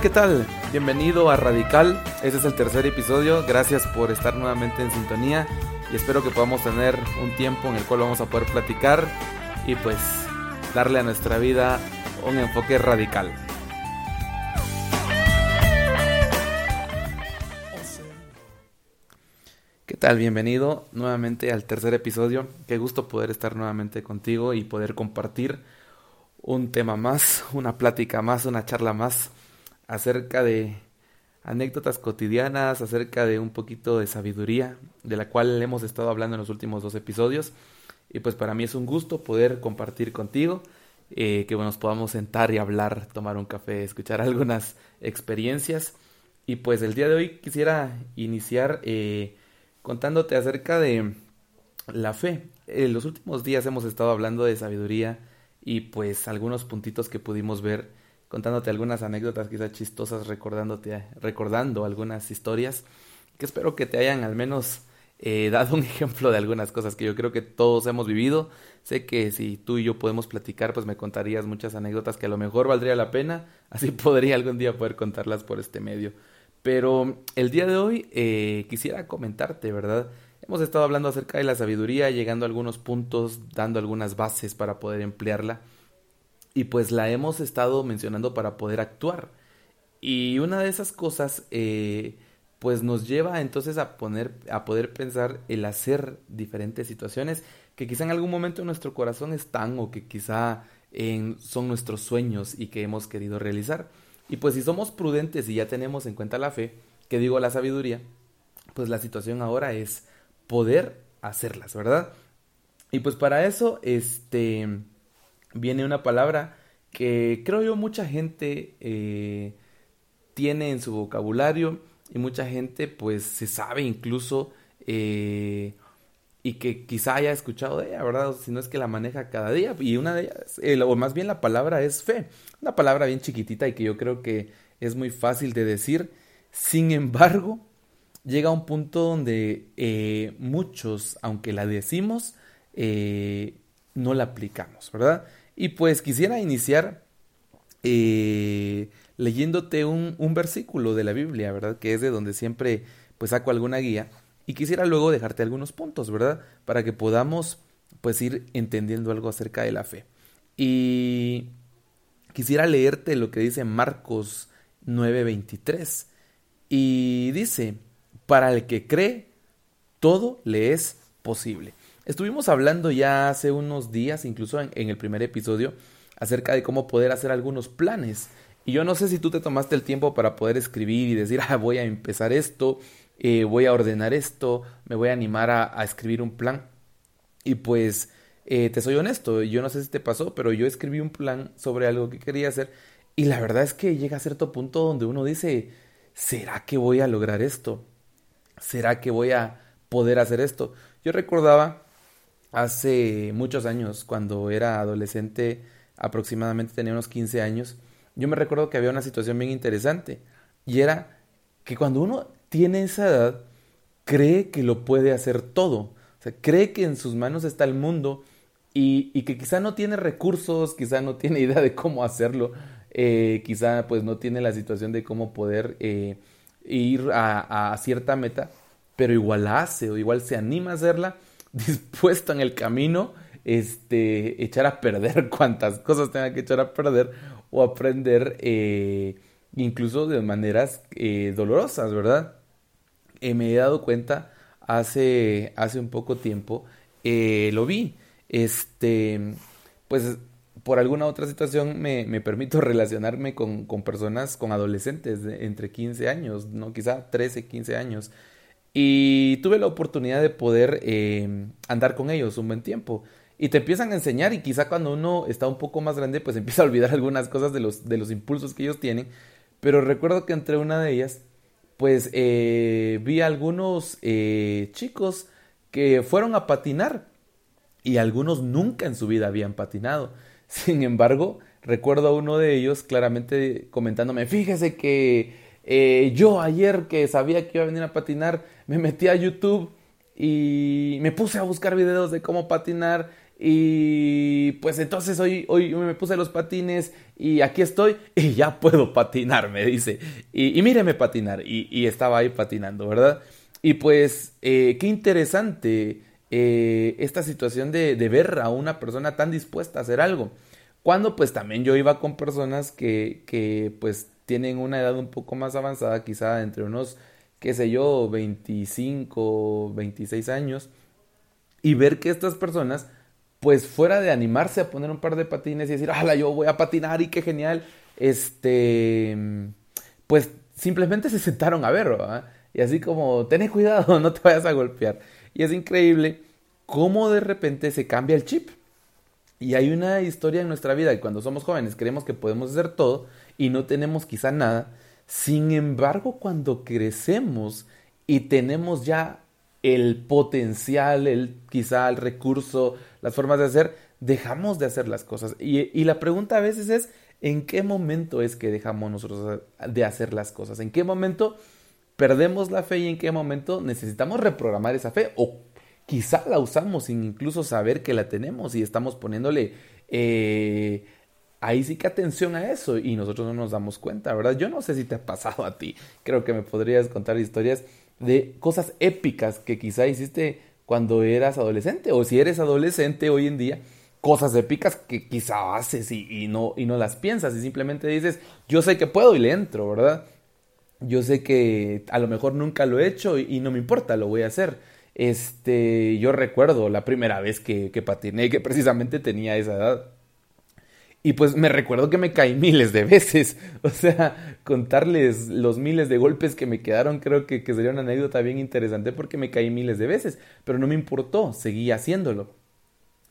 ¿qué tal? Bienvenido a Radical. Este es el tercer episodio. Gracias por estar nuevamente en sintonía y espero que podamos tener un tiempo en el cual vamos a poder platicar y pues darle a nuestra vida un enfoque radical. ¿Qué tal? Bienvenido nuevamente al tercer episodio. Qué gusto poder estar nuevamente contigo y poder compartir un tema más, una plática más, una charla más acerca de anécdotas cotidianas, acerca de un poquito de sabiduría, de la cual hemos estado hablando en los últimos dos episodios. Y pues para mí es un gusto poder compartir contigo, eh, que nos podamos sentar y hablar, tomar un café, escuchar algunas experiencias. Y pues el día de hoy quisiera iniciar eh, contándote acerca de la fe. En los últimos días hemos estado hablando de sabiduría y pues algunos puntitos que pudimos ver contándote algunas anécdotas quizás chistosas, recordándote, recordando algunas historias que espero que te hayan al menos eh, dado un ejemplo de algunas cosas que yo creo que todos hemos vivido. Sé que si tú y yo podemos platicar, pues me contarías muchas anécdotas que a lo mejor valdría la pena, así podría algún día poder contarlas por este medio. Pero el día de hoy eh, quisiera comentarte, ¿verdad? Hemos estado hablando acerca de la sabiduría, llegando a algunos puntos, dando algunas bases para poder emplearla y pues la hemos estado mencionando para poder actuar. Y una de esas cosas, eh, pues nos lleva entonces a, poner, a poder pensar el hacer diferentes situaciones que quizá en algún momento en nuestro corazón están o que quizá son nuestros sueños y que hemos querido realizar. Y pues si somos prudentes y ya tenemos en cuenta la fe, que digo la sabiduría, pues la situación ahora es poder hacerlas, ¿verdad? Y pues para eso, este, viene una palabra que creo yo mucha gente eh, tiene en su vocabulario y mucha gente pues se sabe incluso eh, y que quizá haya escuchado de ella, ¿verdad? Si no es que la maneja cada día. Y una de ellas, eh, o más bien la palabra es fe. Una palabra bien chiquitita y que yo creo que es muy fácil de decir. Sin embargo, llega a un punto donde muchos, aunque la decimos, no la aplicamos, ¿verdad? Y pues quisiera iniciar eh, leyéndote un, un, versículo de la Biblia, ¿verdad? Que es de donde siempre pues saco alguna guía. Y quisiera luego dejarte algunos puntos, ¿verdad? Para que podamos pues ir entendiendo algo acerca de la fe. Y quisiera leerte lo que dice Marcos 9:23. Y dice, para el que cree, todo le es posible. Estuvimos hablando ya hace unos días, incluso en, el primer episodio, acerca de cómo poder hacer algunos planes. Y yo no sé si tú te tomaste el tiempo para poder escribir y decir, ah, voy a empezar esto, eh, voy a ordenar esto, me voy a animar a, escribir un plan. Y pues, eh, te soy honesto, yo no sé si te pasó, pero yo escribí un plan sobre algo que quería hacer. Y la verdad es que llega a cierto punto donde uno dice, ¿será que voy a lograr esto? ¿Será que voy a poder hacer esto? Yo recordaba hace muchos años, cuando era adolescente, aproximadamente tenía unos 15 años, yo me recuerdo que había una situación bien interesante y era que cuando uno tiene esa edad, cree que lo puede hacer todo, o sea, cree que en sus manos está el mundo y, que quizá no tiene recursos, quizá no tiene idea de cómo hacerlo, eh, quizá pues no tiene la situación de cómo poder eh, ir a, a cierta meta, pero igual la hace o igual se anima a hacerla dispuesto en el camino este, echar a perder cuantas cosas tenga que echar a perder o aprender eh, incluso de maneras eh, dolorosas, ¿verdad? Eh, me he dado cuenta hace, hace un poco tiempo, lo vi, este, pues por alguna otra situación me, me permito relacionarme con, con, personas, con adolescentes de entre 15 años, ¿no? Quizá 13, 15 años. Y tuve la oportunidad de poder eh, andar con ellos un buen tiempo. Y te empiezan a enseñar y quizá cuando uno está un poco más grande pues empieza a olvidar algunas cosas de los, de los impulsos que ellos tienen. Pero recuerdo que entre una de ellas pues eh, vi a algunos eh, chicos que fueron a patinar y algunos nunca en su vida habían patinado. Sin embargo, recuerdo a uno de ellos claramente comentándome, fíjese que yo ayer que sabía que iba a venir a patinar, me metí a YouTube y me puse a buscar videos de cómo patinar y pues entonces hoy, hoy me puse los patines y aquí estoy y ya puedo patinar, me dice. Y, míreme patinar. Y, estaba ahí patinando, ¿verdad? Y pues eh, qué interesante eh, esta situación de, de, ver a una persona tan dispuesta a hacer algo. Cuando pues también yo iba con personas que, que pues tienen una edad un poco más avanzada, quizá entre unos, qué sé yo, 25, 26 años, y ver que estas personas pues fuera de animarse a poner un par de patines y decir, ¡hala, yo voy a patinar y qué genial! Este, pues simplemente se sentaron a ver, ¿verdad? Y así como, ten cuidado, no te vayas a golpear. Y es increíble cómo de repente se cambia el chip. Y hay una historia en nuestra vida que cuando somos jóvenes creemos que podemos hacer todo y no tenemos quizá nada. Sin embargo, cuando crecemos y tenemos ya el potencial, el quizá el recurso, las formas de hacer, dejamos de hacer las cosas. Y, la pregunta a veces es, ¿en qué momento es que dejamos nosotros de hacer las cosas? ¿En qué momento perdemos la fe y en qué momento necesitamos reprogramar esa fe? O quizá la usamos sin incluso saber que la tenemos y estamos poniéndole... Eh, ahí sí que atención a eso y nosotros no nos damos cuenta, ¿verdad? Yo no sé si te ha pasado a ti, creo que me podrías contar historias de cosas épicas que quizá hiciste cuando eras adolescente o si eres adolescente hoy en día, cosas épicas que quizá haces y, no, y no las piensas y simplemente dices, yo sé que puedo y le entro, ¿verdad? Yo sé que a lo mejor nunca lo he hecho y, no me importa, lo voy a hacer. Este, yo recuerdo la primera vez que, que patiné, que precisamente tenía esa edad. Y pues me recuerdo que me caí miles de veces. O sea, contarles los miles de golpes que me quedaron creo que, sería una anécdota bien interesante porque me caí miles de veces. Pero no me importó, seguí haciéndolo.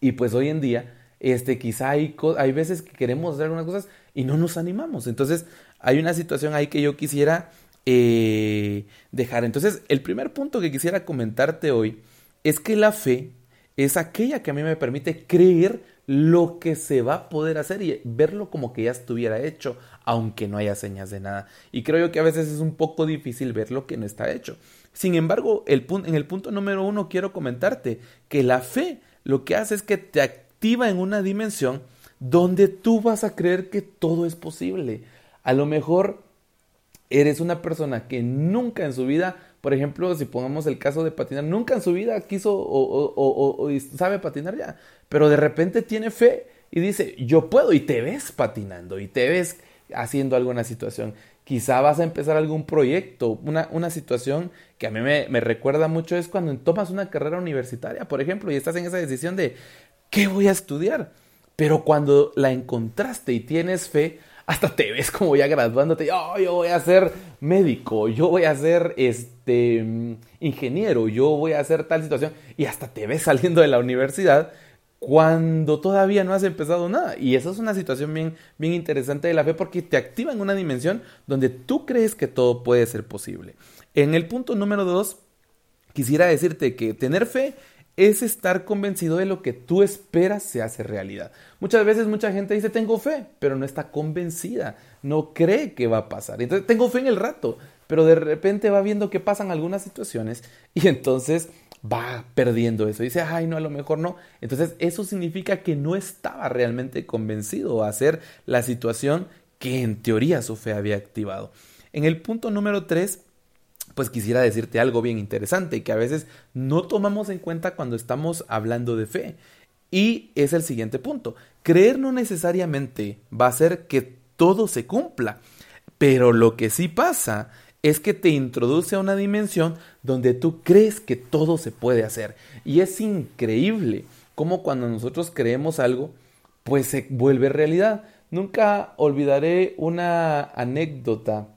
Y pues hoy en día, este, quizá hay, hay veces que queremos hacer algunas cosas y no nos animamos. Entonces, hay una situación ahí que yo quisiera eh, dejar. Entonces, el primer punto que quisiera comentarte hoy es que la fe es aquella que a mí me permite creer lo que se va a poder hacer y verlo como que ya estuviera hecho, aunque no haya señas de nada. Y creo yo que a veces es un poco difícil ver lo que no está hecho. Sin embargo, el en el punto número uno quiero comentarte que la fe lo que hace es que te activa en una dimensión donde tú vas a creer que todo es posible. A lo mejor eres una persona que nunca en su vida por ejemplo, si pongamos el caso de patinar, nunca en su vida quiso o, sabe patinar ya, pero de repente tiene fe y dice, yo puedo, y te ves patinando, y te ves haciendo alguna situación. Quizá vas a empezar algún proyecto, una, una situación que a mí me, me recuerda mucho es cuando tomas una carrera universitaria, por ejemplo, y estás en esa decisión de, ¿qué voy a estudiar? Pero cuando la encontraste y tienes fe, hasta te ves como ya graduándote, oh, yo voy a ser médico, yo voy a ser este ingeniero, yo voy a hacer tal situación y hasta te ves saliendo de la universidad cuando todavía no has empezado nada. Y esa es una situación bien, bien interesante de la fe porque te activa en una dimensión donde tú crees que todo puede ser posible. En el punto número dos, quisiera decirte que tener fe es estar convencido de lo que tú esperas se hace realidad. Muchas veces mucha gente dice tengo fe, pero no está convencida, no cree que va a pasar. Entonces tengo fe en el rato, pero de repente va viendo que pasan algunas situaciones y entonces va perdiendo eso. Dice, ay, no, a lo mejor no. Entonces eso significa que no estaba realmente convencido a hacer la situación que en teoría su fe había activado. En el punto número 3 pues quisiera decirte algo bien interesante que a veces no tomamos en cuenta cuando estamos hablando de fe. Y es el siguiente punto. Creer no necesariamente va a hacer que todo se cumpla, pero lo que sí pasa es que te introduce a una dimensión donde tú crees que todo se puede hacer. Y es increíble cómo cuando nosotros creemos algo, pues se vuelve realidad. Nunca olvidaré una anécdota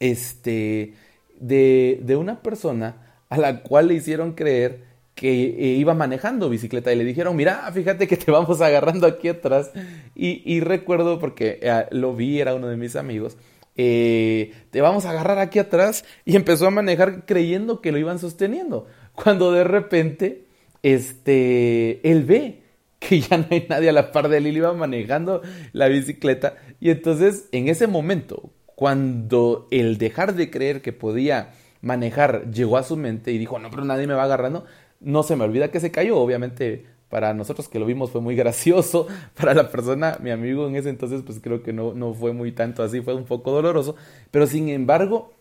este de, una persona a la cual le hicieron creer que iba manejando bicicleta y le dijeron, mira, fíjate que te vamos agarrando aquí atrás. Y, recuerdo porque eh, lo vi, era uno de mis amigos, eh, te vamos a agarrar aquí atrás y empezó a manejar creyendo que lo iban sosteniendo. Cuando de repente, este, él ve que ya no hay nadie a la par de él y iba manejando la bicicleta. Y entonces, en ese momento, cuando el dejar de creer que podía manejar llegó a su mente y dijo, no, pero nadie me va agarrando, no se me olvida que se cayó, obviamente para nosotros que lo vimos fue muy gracioso, para la persona, mi amigo en ese entonces, pues creo que no, no fue muy tanto así, fue un poco doloroso, pero sin embargo,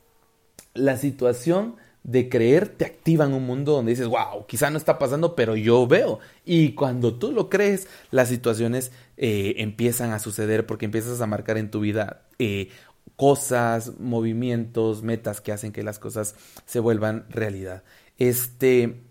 la situación de creer te activa en un mundo donde dices, wow, quizá no está pasando, pero yo veo. Y cuando tú lo crees, las situaciones eh, empiezan a suceder porque empiezas a marcar en tu vida eh, cosas, movimientos, metas que hacen que las cosas se vuelvan realidad. Este,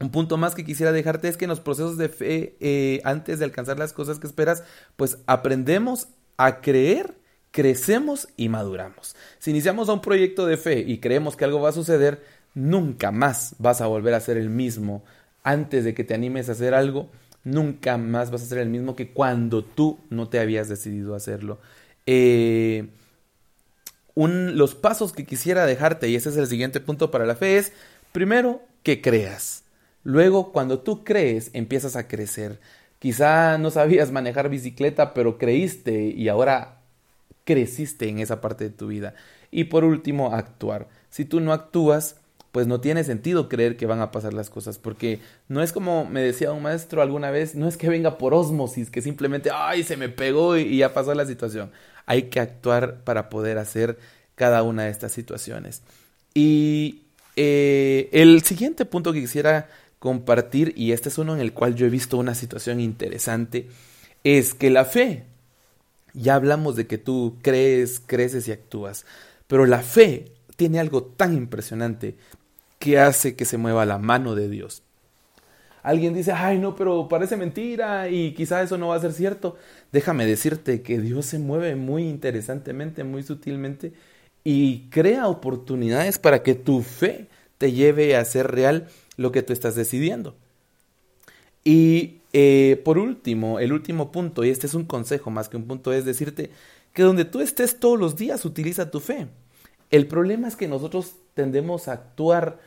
un punto más que quisiera dejarte es que en los procesos de fe, eh, antes de alcanzar las cosas que esperas, pues aprendemos a creer, crecemos y maduramos. Si iniciamos un proyecto de fe y creemos que algo va a suceder, nunca más vas a volver a ser el mismo antes de que te animes a hacer algo. Nunca más vas a ser el mismo que cuando tú no te habías decidido hacerlo. Eh, los pasos que quisiera dejarte, y ese es el siguiente punto para la fe, es primero que creas. Luego, cuando tú crees, empiezas a crecer. Quizá no sabías manejar bicicleta, pero creíste y ahora creciste en esa parte de tu vida. Y por último, actuar. Si tú no actúas, pues no tiene sentido creer que van a pasar las cosas, porque no es como me decía un maestro alguna vez, no es que venga por osmosis, que simplemente, ay, se me pegó y ya pasó la situación. Hay que actuar para poder hacer cada una de estas situaciones. Y eh, el siguiente punto que quisiera compartir, y este es uno en el cual yo he visto una situación interesante, es que la fe, ya hablamos de que tú crees, creces y actúas, pero la fe tiene algo tan impresionante que hace que se mueva la mano de Dios. Alguien dice, ay no, pero parece mentira y quizá eso no va a ser cierto. Déjame decirte que Dios se mueve muy interesantemente, muy sutilmente y crea oportunidades para que tu fe te lleve a ser real lo que tú estás decidiendo. Y eh, por último, el último punto, y este es un consejo más que un punto, es decirte que donde tú estés todos los días, utiliza tu fe. El problema es que nosotros tendemos a actuar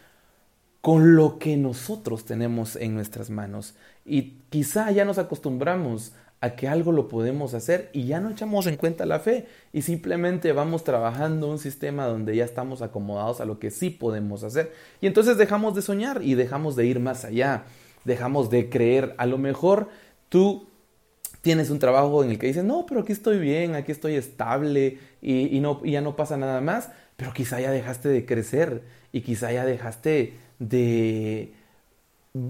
con lo que nosotros tenemos en nuestras manos. Y quizá ya nos acostumbramos a que algo lo podemos hacer y ya no echamos en cuenta la fe y simplemente vamos trabajando un sistema donde ya estamos acomodados a lo que sí podemos hacer y entonces dejamos de soñar y dejamos de ir más allá, dejamos de creer. A lo mejor tú tienes un trabajo en el que dices, no, pero aquí estoy bien, aquí estoy estable y, no, y ya no pasa nada más, pero quizá ya dejaste de crecer y quizá ya dejaste de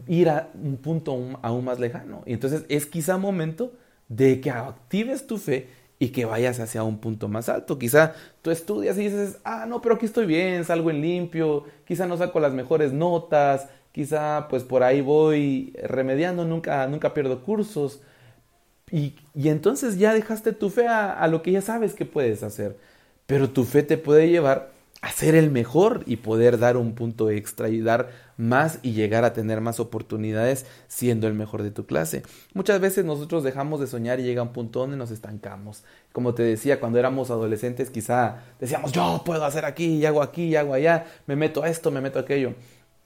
ir a un punto aún, más lejano. Y entonces es quizá momento de que actives tu fe y que vayas hacia un punto más alto. Quizá tú estudias y dices, ah, no, pero aquí estoy bien, salgo en limpio, quizá no saco las mejores notas, quizá pues por ahí voy remediando, nunca, nunca pierdo cursos. Y, y entonces ya dejaste tu fe a, a lo que ya sabes que puedes hacer. Pero tu fe te puede llevar a ser el mejor y poder dar un punto extra y dar más y llegar a tener más oportunidades siendo el mejor de tu clase. Muchas veces nosotros dejamos de soñar y llega un punto donde nos estancamos. Como te decía, cuando éramos adolescentes quizá decíamos, yo puedo hacer aquí, y hago aquí, y hago allá, me meto a esto, me meto a aquello.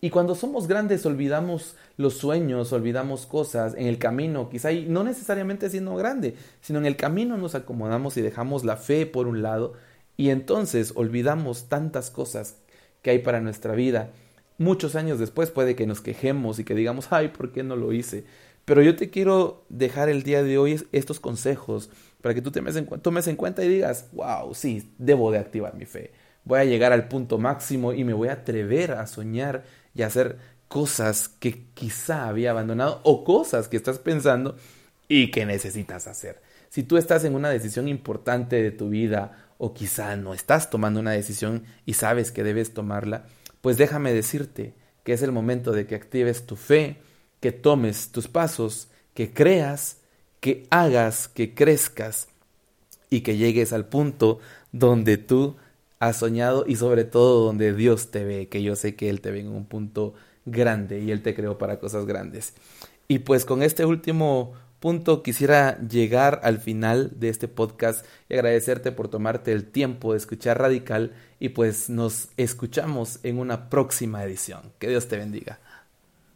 Y cuando somos grandes olvidamos los sueños, olvidamos cosas en el camino, quizá y no necesariamente siendo grande, sino en el camino nos acomodamos y dejamos la fe por un lado y entonces olvidamos tantas cosas que hay para nuestra vida muchos años después puede que nos quejemos y que digamos, ay, ¿por qué no lo hice? Pero yo te quiero dejar el día de hoy estos consejos para que tú te tomes en cuenta y digas, wow, sí, debo de activar mi fe. Voy a llegar al punto máximo y me voy a atrever a soñar y a hacer cosas que quizá había abandonado o cosas que estás pensando y que necesitas hacer. Si tú estás en una decisión importante de tu vida o quizá no estás tomando una decisión y sabes que debes tomarla, pues déjame decirte que es el momento de que actives tu fe, que tomes tus pasos, que creas, que hagas, que crezcas y que llegues al punto donde tú has soñado y sobre todo donde Dios te ve, que yo sé que Él te ve en un punto grande y Él te creó para cosas grandes. Y pues con este último punto quisiera llegar al final de este podcast y agradecerte por tomarte el tiempo de escuchar Radical y pues nos escuchamos en una próxima edición. Que Dios te bendiga.